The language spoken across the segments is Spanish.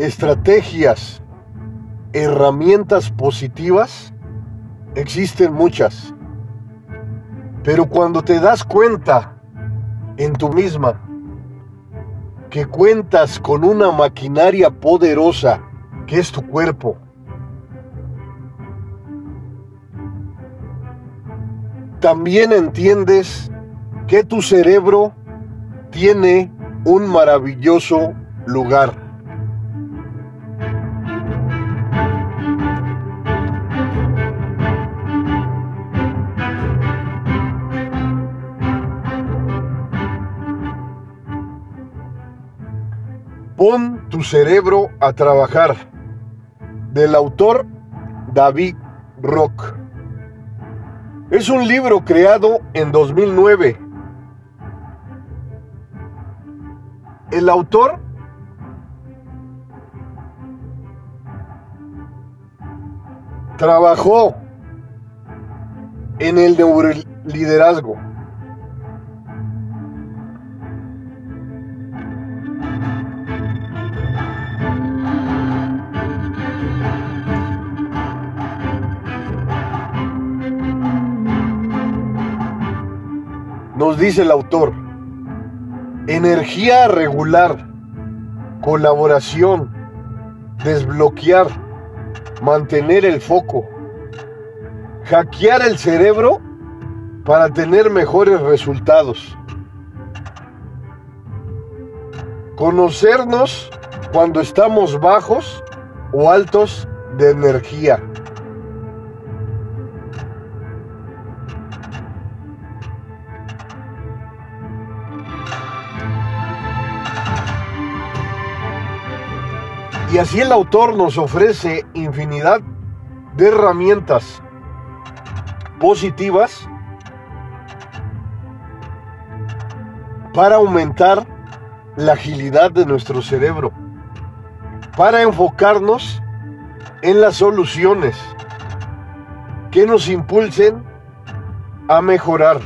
estrategias, herramientas positivas, existen muchas. Pero cuando te das cuenta en tu misma que cuentas con una maquinaria poderosa que es tu cuerpo, también entiendes que tu cerebro tiene un maravilloso lugar. Tu cerebro a trabajar. Del autor David Rock. Es un libro creado en 2009. El autor trabajó en el neuroliderazgo. Dice el autor, energía regular, colaboración, desbloquear, mantener el foco, hackear el cerebro para tener mejores resultados, conocernos cuando estamos bajos o altos de energía. Y así el autor nos ofrece infinidad de herramientas positivas para aumentar la agilidad de nuestro cerebro, para enfocarnos en las soluciones que nos impulsen a mejorar.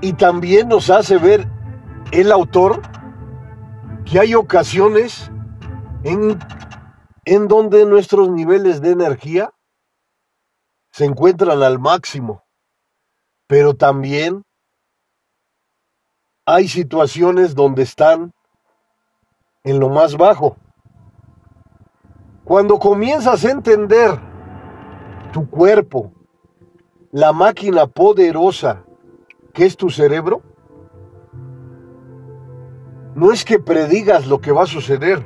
Y también nos hace ver el autor que hay ocasiones en, en donde nuestros niveles de energía se encuentran al máximo, pero también hay situaciones donde están en lo más bajo. Cuando comienzas a entender tu cuerpo, la máquina poderosa que es tu cerebro, no es que predigas lo que va a suceder,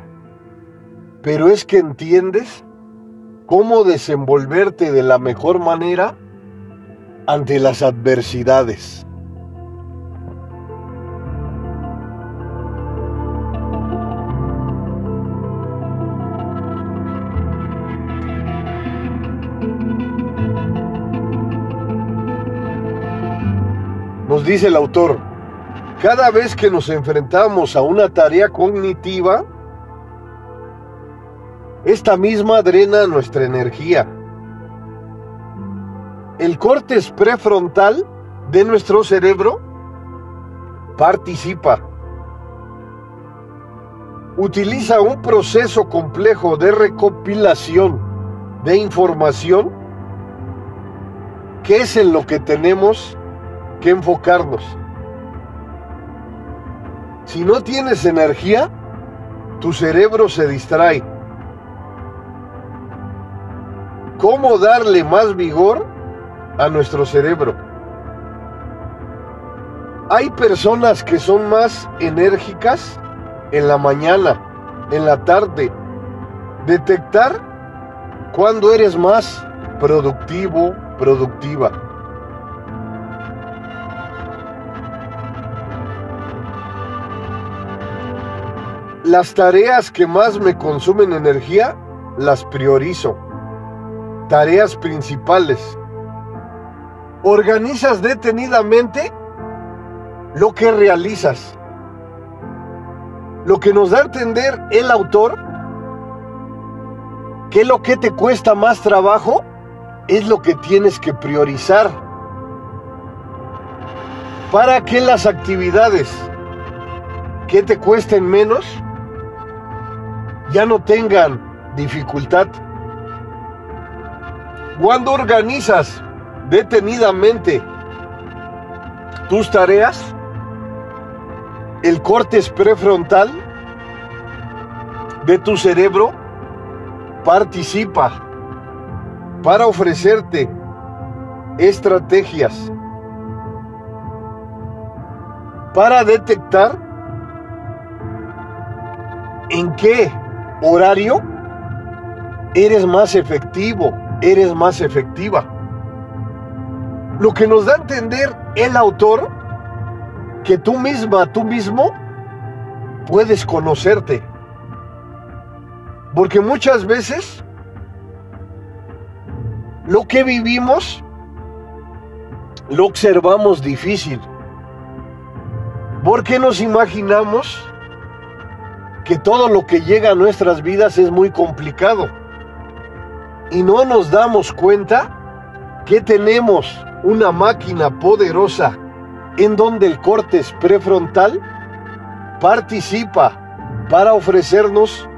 pero es que entiendes cómo desenvolverte de la mejor manera ante las adversidades. Nos dice el autor, cada vez que nos enfrentamos a una tarea cognitiva, esta misma drena nuestra energía. El cortes prefrontal de nuestro cerebro participa. Utiliza un proceso complejo de recopilación de información que es en lo que tenemos que enfocarnos. Si no tienes energía, tu cerebro se distrae. ¿Cómo darle más vigor a nuestro cerebro? Hay personas que son más enérgicas en la mañana, en la tarde. Detectar cuando eres más productivo, productiva. Las tareas que más me consumen energía las priorizo. Tareas principales. Organizas detenidamente lo que realizas. Lo que nos da a entender el autor que lo que te cuesta más trabajo es lo que tienes que priorizar para que las actividades que te cuesten menos, ya no tengan dificultad. Cuando organizas detenidamente tus tareas, el corte prefrontal de tu cerebro participa para ofrecerte estrategias para detectar en qué horario eres más efectivo, eres más efectiva. Lo que nos da a entender el autor que tú misma, tú mismo, puedes conocerte. Porque muchas veces lo que vivimos lo observamos difícil. Porque nos imaginamos que todo lo que llega a nuestras vidas es muy complicado. Y no nos damos cuenta que tenemos una máquina poderosa en donde el córtex prefrontal participa para ofrecernos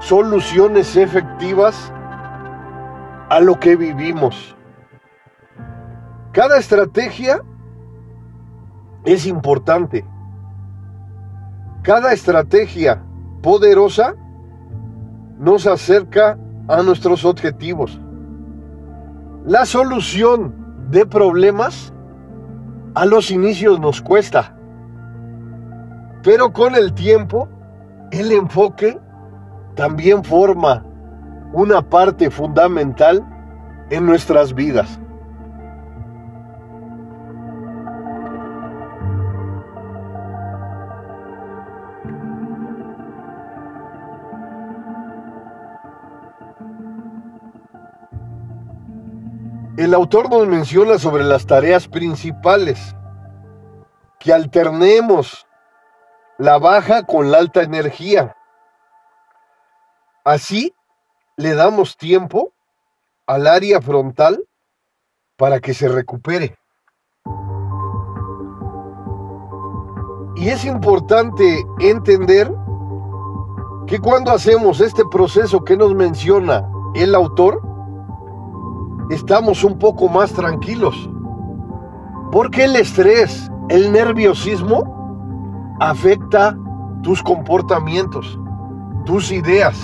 soluciones efectivas a lo que vivimos. Cada estrategia es importante. Cada estrategia poderosa nos acerca a nuestros objetivos. La solución de problemas a los inicios nos cuesta, pero con el tiempo el enfoque también forma una parte fundamental en nuestras vidas. El autor nos menciona sobre las tareas principales, que alternemos la baja con la alta energía. Así le damos tiempo al área frontal para que se recupere. Y es importante entender que cuando hacemos este proceso que nos menciona el autor, estamos un poco más tranquilos. Porque el estrés, el nerviosismo, afecta tus comportamientos, tus ideas.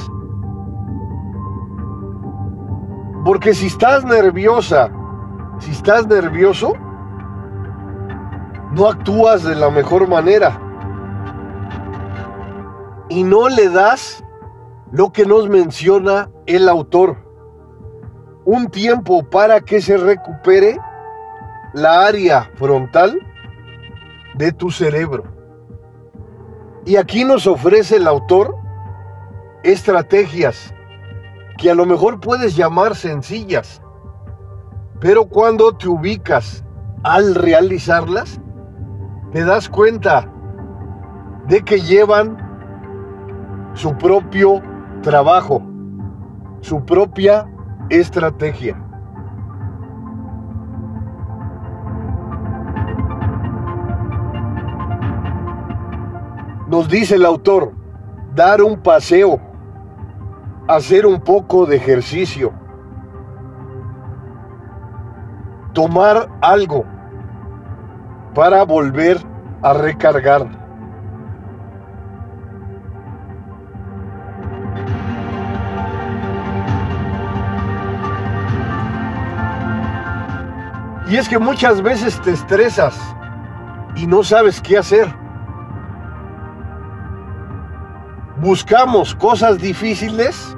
Porque si estás nerviosa, si estás nervioso, no actúas de la mejor manera. Y no le das lo que nos menciona el autor un tiempo para que se recupere la área frontal de tu cerebro. Y aquí nos ofrece el autor estrategias que a lo mejor puedes llamar sencillas, pero cuando te ubicas al realizarlas, te das cuenta de que llevan su propio trabajo, su propia Estrategia. Nos dice el autor, dar un paseo, hacer un poco de ejercicio, tomar algo para volver a recargar. Y es que muchas veces te estresas y no sabes qué hacer. Buscamos cosas difíciles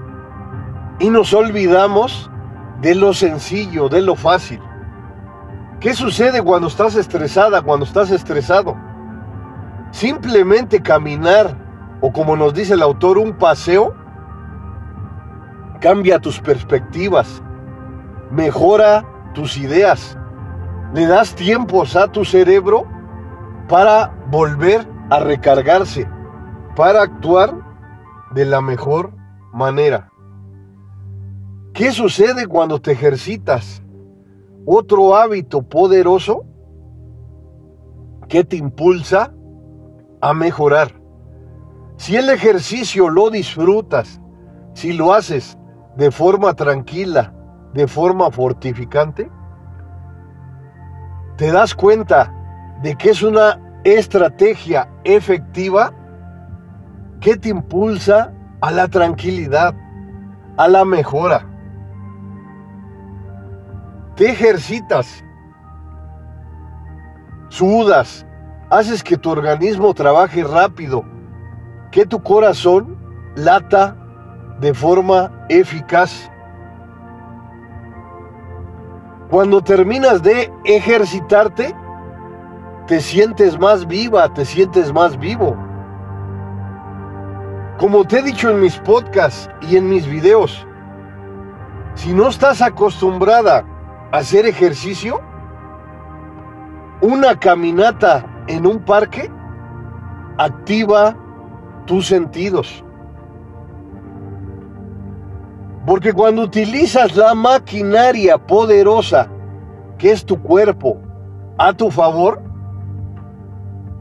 y nos olvidamos de lo sencillo, de lo fácil. ¿Qué sucede cuando estás estresada, cuando estás estresado? Simplemente caminar o como nos dice el autor, un paseo, cambia tus perspectivas, mejora tus ideas, le das tiempos a tu cerebro para volver a recargarse, para actuar de la mejor manera. ¿Qué sucede cuando te ejercitas? Otro hábito poderoso que te impulsa a mejorar. Si el ejercicio lo disfrutas, si lo haces de forma tranquila, de forma fortificante, te das cuenta de que es una estrategia efectiva que te impulsa a la tranquilidad, a la mejora. Te ejercitas, sudas, haces que tu organismo trabaje rápido, que tu corazón lata de forma eficaz. Cuando terminas de ejercitarte, te sientes más viva, te sientes más vivo. Como te he dicho en mis podcasts y en mis videos, si no estás acostumbrada a hacer ejercicio, una caminata en un parque activa tus sentidos. Porque cuando utilizas la maquinaria poderosa que es tu cuerpo a tu favor,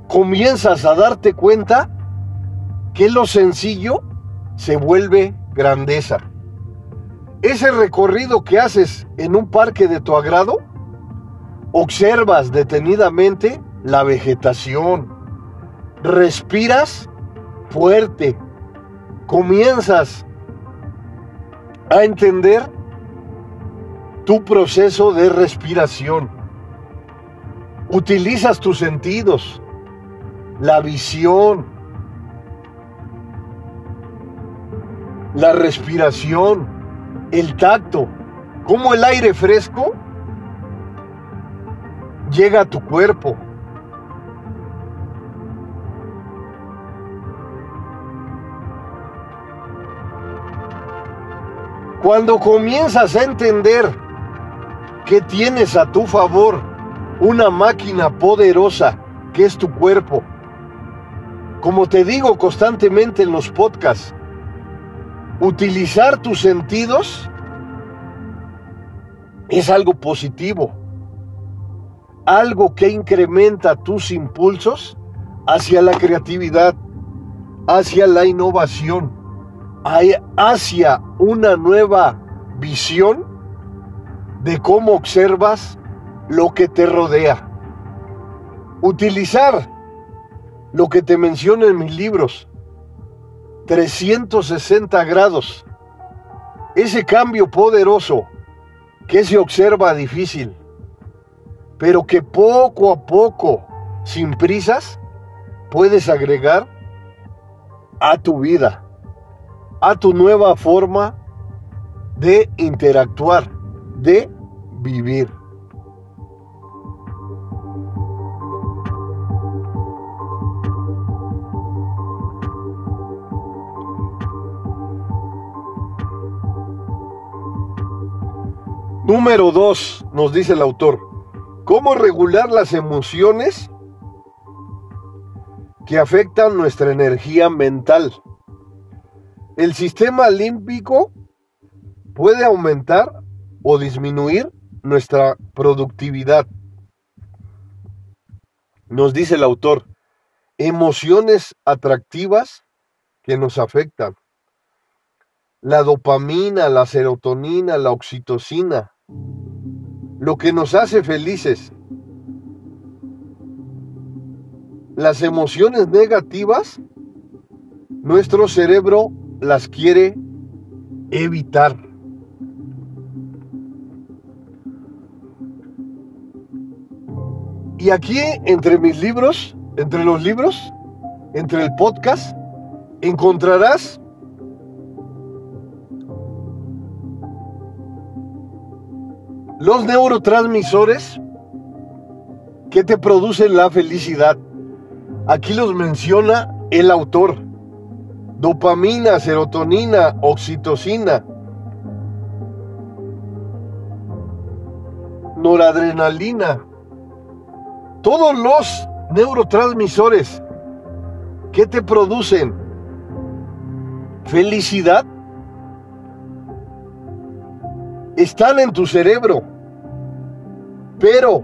comienzas a darte cuenta que lo sencillo se vuelve grandeza. Ese recorrido que haces en un parque de tu agrado, observas detenidamente la vegetación, respiras fuerte, comienzas a entender tu proceso de respiración. Utilizas tus sentidos, la visión, la respiración, el tacto, como el aire fresco llega a tu cuerpo. Cuando comienzas a entender que tienes a tu favor una máquina poderosa que es tu cuerpo, como te digo constantemente en los podcasts, utilizar tus sentidos es algo positivo, algo que incrementa tus impulsos hacia la creatividad, hacia la innovación hacia una nueva visión de cómo observas lo que te rodea. Utilizar lo que te menciono en mis libros, 360 grados, ese cambio poderoso que se observa difícil, pero que poco a poco, sin prisas, puedes agregar a tu vida a tu nueva forma de interactuar, de vivir. Número 2, nos dice el autor, ¿cómo regular las emociones que afectan nuestra energía mental? El sistema límbico puede aumentar o disminuir nuestra productividad. Nos dice el autor, emociones atractivas que nos afectan. La dopamina, la serotonina, la oxitocina, lo que nos hace felices. Las emociones negativas, nuestro cerebro las quiere evitar. Y aquí, entre mis libros, entre los libros, entre el podcast, encontrarás los neurotransmisores que te producen la felicidad. Aquí los menciona el autor dopamina, serotonina, oxitocina, noradrenalina, todos los neurotransmisores que te producen felicidad están en tu cerebro, pero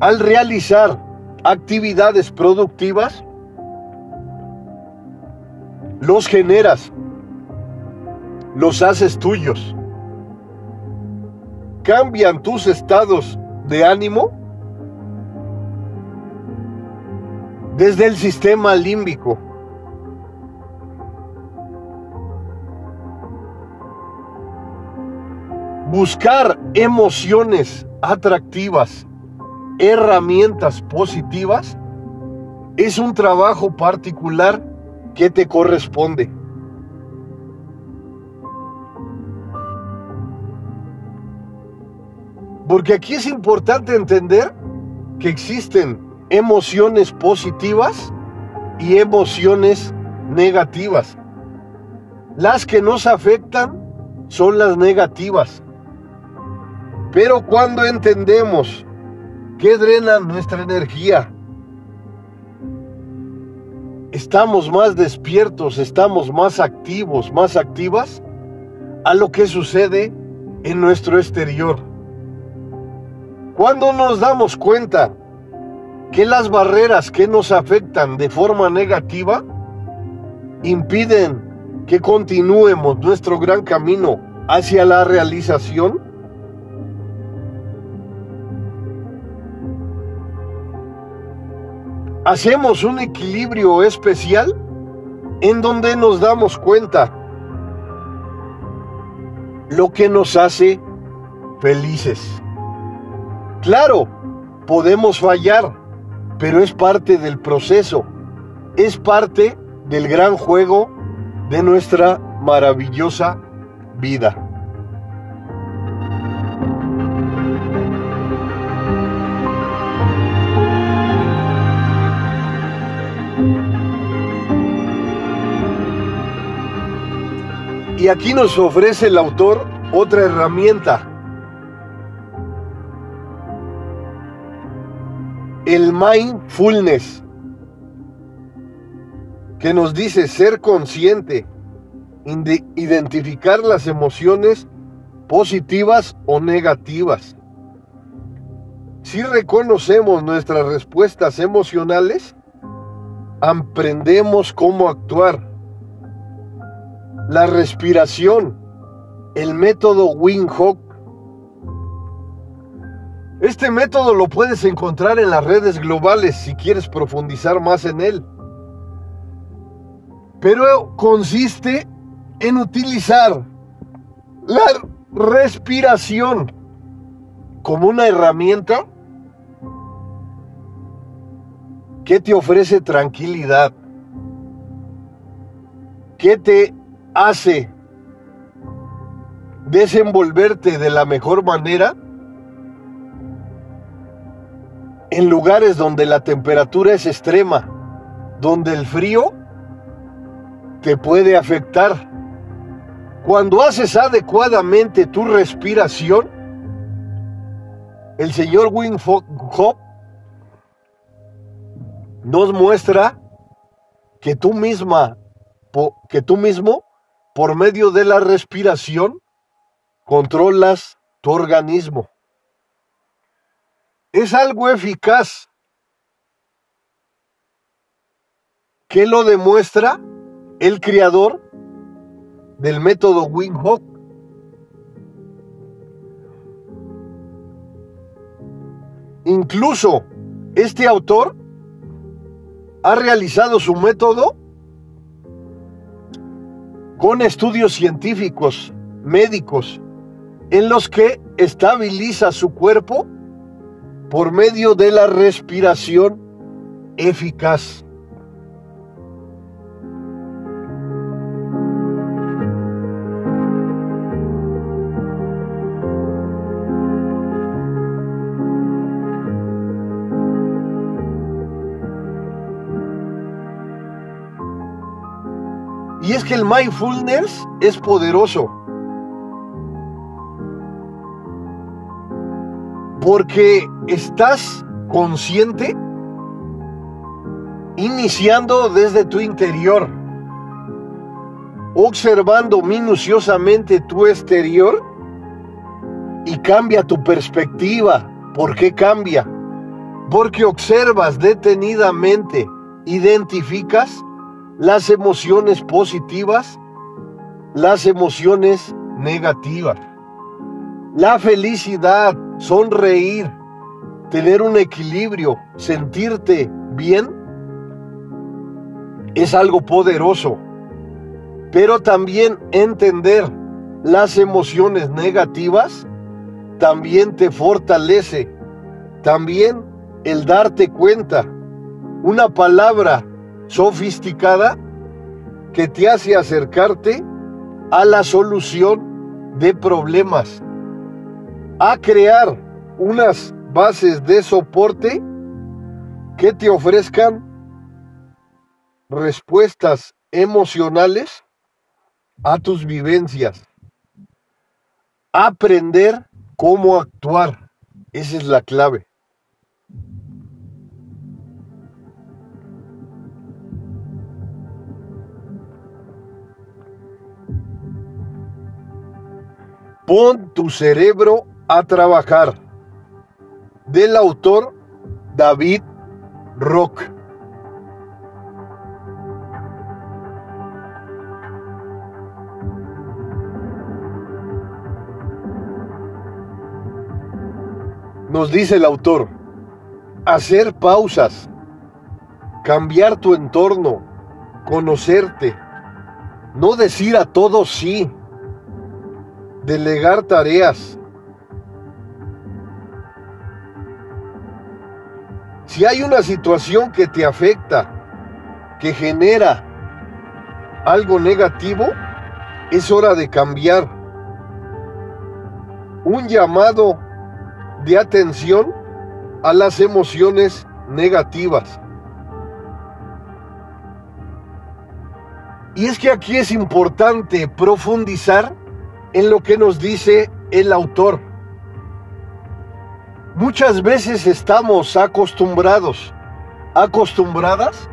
al realizar actividades productivas, los generas, los haces tuyos, cambian tus estados de ánimo desde el sistema límbico. Buscar emociones atractivas, herramientas positivas, es un trabajo particular que te corresponde. Porque aquí es importante entender que existen emociones positivas y emociones negativas. Las que nos afectan son las negativas. Pero cuando entendemos que drenan nuestra energía, estamos más despiertos, estamos más activos, más activas a lo que sucede en nuestro exterior. Cuando nos damos cuenta que las barreras que nos afectan de forma negativa impiden que continuemos nuestro gran camino hacia la realización, hacemos un equilibrio especial en donde nos damos cuenta lo que nos hace felices. Claro, podemos fallar, pero es parte del proceso, es parte del gran juego de nuestra maravillosa vida. Y aquí nos ofrece el autor otra herramienta. El mindfulness, que nos dice ser consciente, identificar las emociones positivas o negativas. Si reconocemos nuestras respuestas emocionales, aprendemos cómo actuar la respiración, el método Wing Hof. Este método lo puedes encontrar en las redes globales si quieres profundizar más en él. Pero consiste en utilizar la respiración como una herramienta que te ofrece tranquilidad, que te hace desenvolverte de la mejor manera en lugares donde la temperatura es extrema, donde el frío te puede afectar. Cuando haces adecuadamente tu respiración, el señor Wim Hof nos muestra que tú misma, que tú mismo por medio de la respiración, controlas tu organismo. Es algo eficaz que lo demuestra el creador del método Wim Hof. Incluso este autor ha realizado su método con estudios científicos, médicos, en los que estabiliza su cuerpo por medio de la respiración eficaz. Mindfulness es poderoso. Porque estás consciente iniciando desde tu interior, observando minuciosamente tu exterior y cambia tu perspectiva. ¿Por qué cambia? Porque observas detenidamente, identificas las emociones positivas, las emociones negativas. La felicidad, sonreír, tener un equilibrio, sentirte bien, es algo poderoso. Pero también entender las emociones negativas también te fortalece. También el darte cuenta, una palabra sofisticada que te hace acercarte a la solución de problemas, a crear unas bases de soporte que te ofrezcan respuestas emocionales a tus vivencias. Aprender cómo actuar. Esa es la clave. Pon tu cerebro a trabajar. Del autor David Rock. Nos dice el autor, hacer pausas, cambiar tu entorno, conocerte, no decir a todos sí, delegar tareas. Si hay una situación que te afecta, que genera algo negativo, es hora de cambiar. Un llamado de atención a las emociones negativas. Y es que aquí es importante profundizar en lo que nos dice el autor. Muchas veces estamos acostumbrados, acostumbradas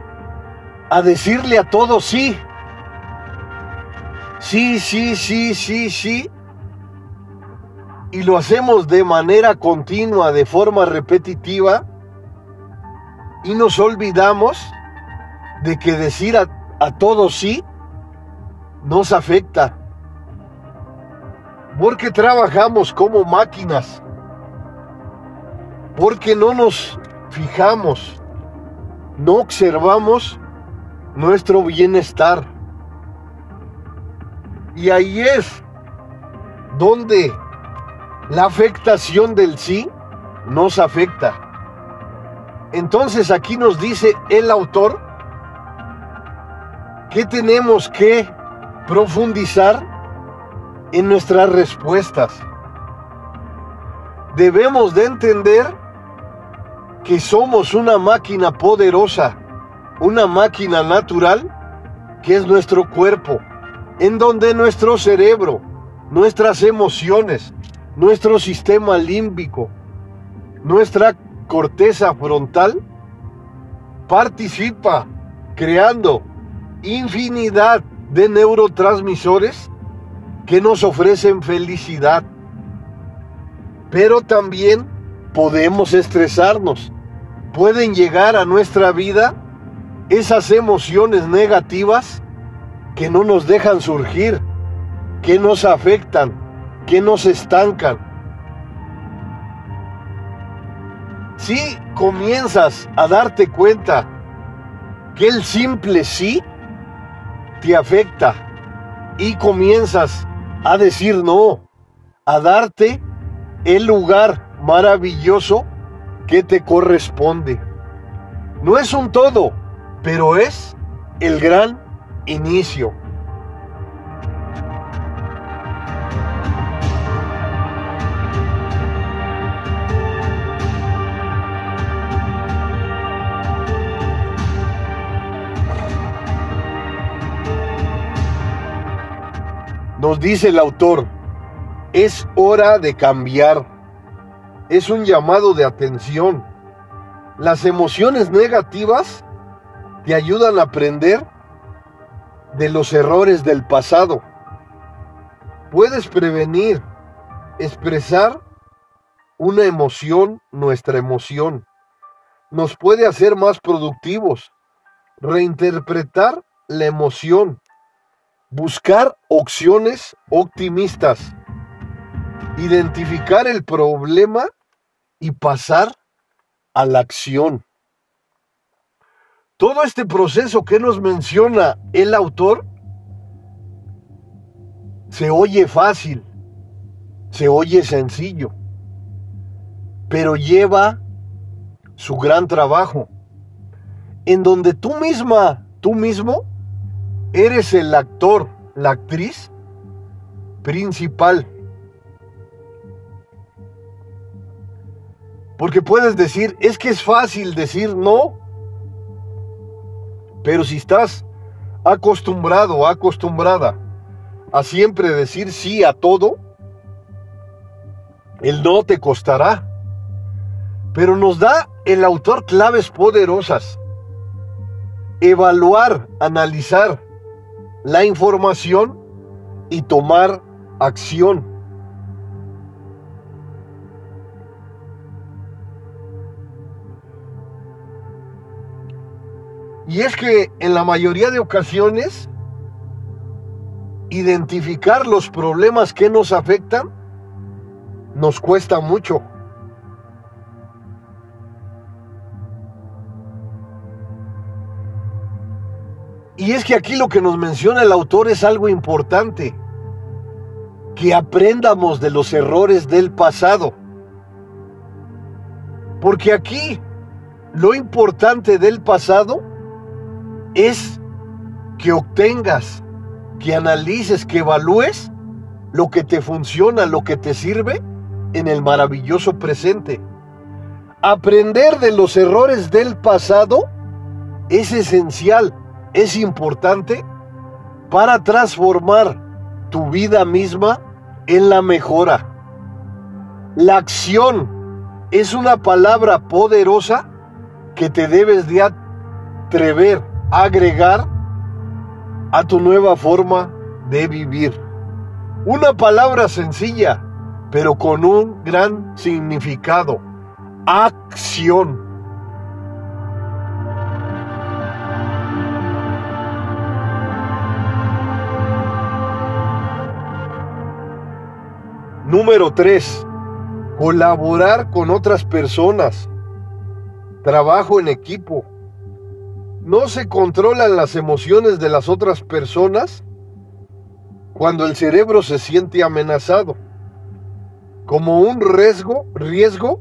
a decirle a todos sí. Sí, sí, sí, sí, sí y lo hacemos de manera continua, de forma repetitiva, y nos olvidamos de que decir a, a todos sí nos afecta. Porque trabajamos como máquinas. Porque no nos fijamos, no observamos nuestro bienestar. Y ahí es donde la afectación del sí nos afecta. Entonces aquí nos dice el autor que tenemos que profundizar en nuestras respuestas. Debemos de entender que somos una máquina poderosa, una máquina natural que es nuestro cuerpo, en donde nuestro cerebro, nuestras emociones, nuestro sistema límbico, nuestra corteza frontal, participa creando infinidad de neurotransmisores que nos ofrecen felicidad. Pero también podemos estresarnos. Pueden llegar a nuestra vida esas emociones negativas que no nos dejan surgir, que nos afectan, que nos estancan. Si comienzas a darte cuenta que el simple sí te afecta y comienzas a decir no, a darte el lugar maravilloso que te corresponde. No es un todo, pero es el gran inicio. Nos dice el autor, es hora de cambiar. Es un llamado de atención. Las emociones negativas te ayudan a aprender de los errores del pasado. Puedes prevenir, expresar una emoción, nuestra emoción. Nos puede hacer más productivos, reinterpretar la emoción, buscar opciones optimistas, identificar el problema y pasar a la acción. Todo este proceso que nos menciona el autor se oye fácil, se oye sencillo, pero lleva su gran trabajo, en donde tú misma, tú mismo, eres el actor, la actriz principal. Porque puedes decir, es que es fácil decir no, pero si estás acostumbrado, acostumbrada a siempre decir sí a todo, el no te costará. Pero nos da el autor claves poderosas. Evaluar, analizar la información y tomar acción. Y es que en la mayoría de ocasiones, identificar los problemas que nos afectan nos cuesta mucho. Y es que aquí lo que nos menciona el autor es algo importante, que aprendamos de los errores del pasado. Porque aquí lo importante del pasado es que obtengas, que analices, que evalúes lo que te funciona, lo que te sirve en el maravilloso presente. Aprender de los errores del pasado es esencial, es importante para transformar tu vida misma en la mejora. La acción es una palabra poderosa que te debes de atrever agregar a tu nueva forma de vivir. Una palabra sencilla, pero con un gran significado. Acción. Número 3. Colaborar con otras personas. Trabajo en equipo no se controlan las emociones de las otras personas cuando el cerebro se siente amenazado, como un riesgo, riesgo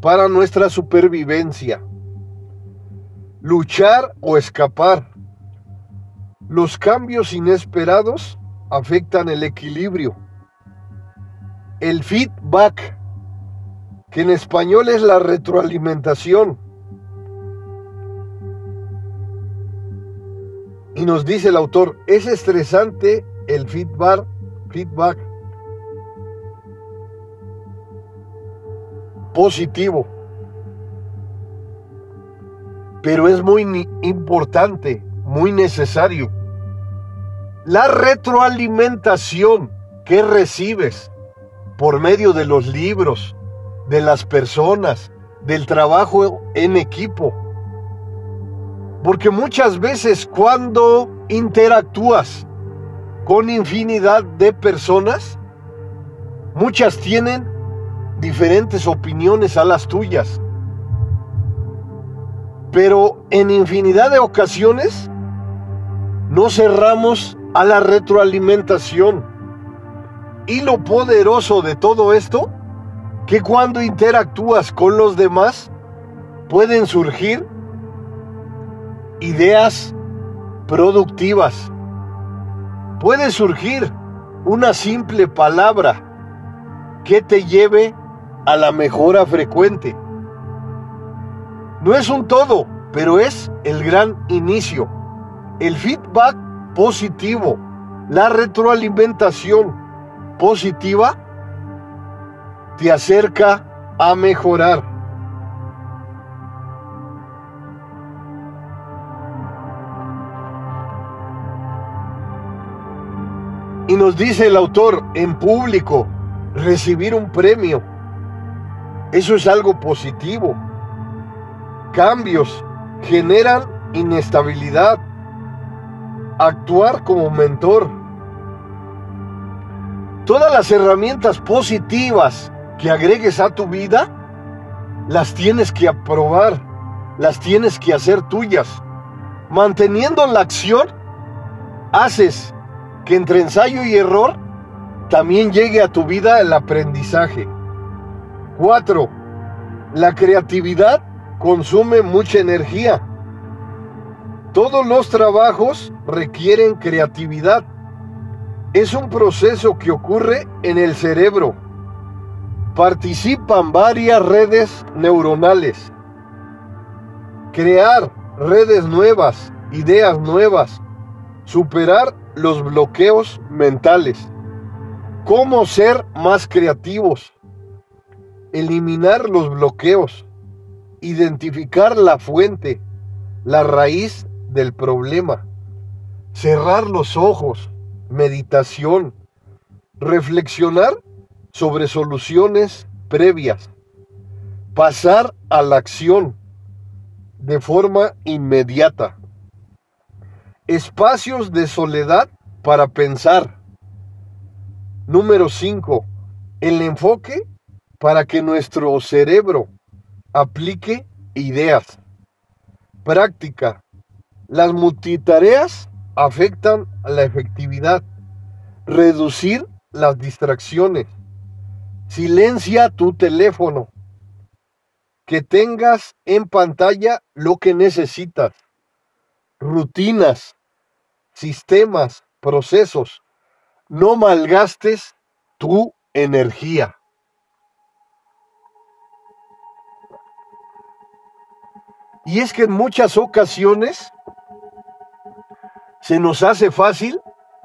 para nuestra supervivencia. Luchar o escapar. Los cambios inesperados afectan el equilibrio. El feedback, que en español es la retroalimentación. Y nos dice el autor, es estresante el feedback, feedback positivo, pero es muy importante, muy necesario. La retroalimentación que recibes por medio de los libros, de las personas, del trabajo en equipo, porque muchas veces cuando interactúas con infinidad de personas, muchas tienen diferentes opiniones a las tuyas. Pero en infinidad de ocasiones no cerramos a la retroalimentación. Y lo poderoso de todo esto, que cuando interactúas con los demás, pueden surgir ideas productivas. Puede surgir una simple palabra que te lleve a la mejora frecuente. No es un todo, pero es el gran inicio. El feedback positivo, la retroalimentación positiva, te acerca a mejorar. Y nos dice el autor, en público, recibir un premio. Eso es algo positivo. Cambios generan inestabilidad. actuar como mentor. Todas las herramientas positivas que agregues a tu vida, las tienes que aprobar, las tienes que hacer tuyas. Manteniendo la acción, haces que entre ensayo y error también llegue a tu vida el aprendizaje. 4. La creatividad consume mucha energía. Todos los trabajos requieren creatividad. Es un proceso que ocurre en el cerebro. Participan varias redes neuronales. Crear redes nuevas, ideas nuevas, superar los bloqueos mentales. Cómo ser más creativos. Eliminar los bloqueos. Identificar la fuente, la raíz del problema. Cerrar los ojos. Meditación. Reflexionar sobre soluciones previas. Pasar a la acción de forma inmediata. Espacios de soledad para pensar. Número 5. El enfoque para que nuestro cerebro aplique ideas. Práctica. Las multitareas afectan a la efectividad. Reducir las distracciones. Silencia tu teléfono. Que tengas en pantalla lo que necesitas. Rutinas sistemas, procesos. No malgastes tu energía. Y es que en muchas ocasiones se nos hace fácil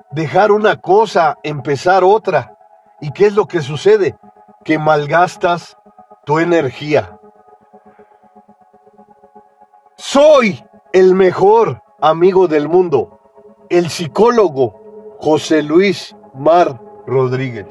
dejar una cosa, empezar otra. ¿Y qué es lo que sucede? Que malgastas tu energía. Soy el mejor amigo del mundo el psicólogo José Luis Mar Rodríguez.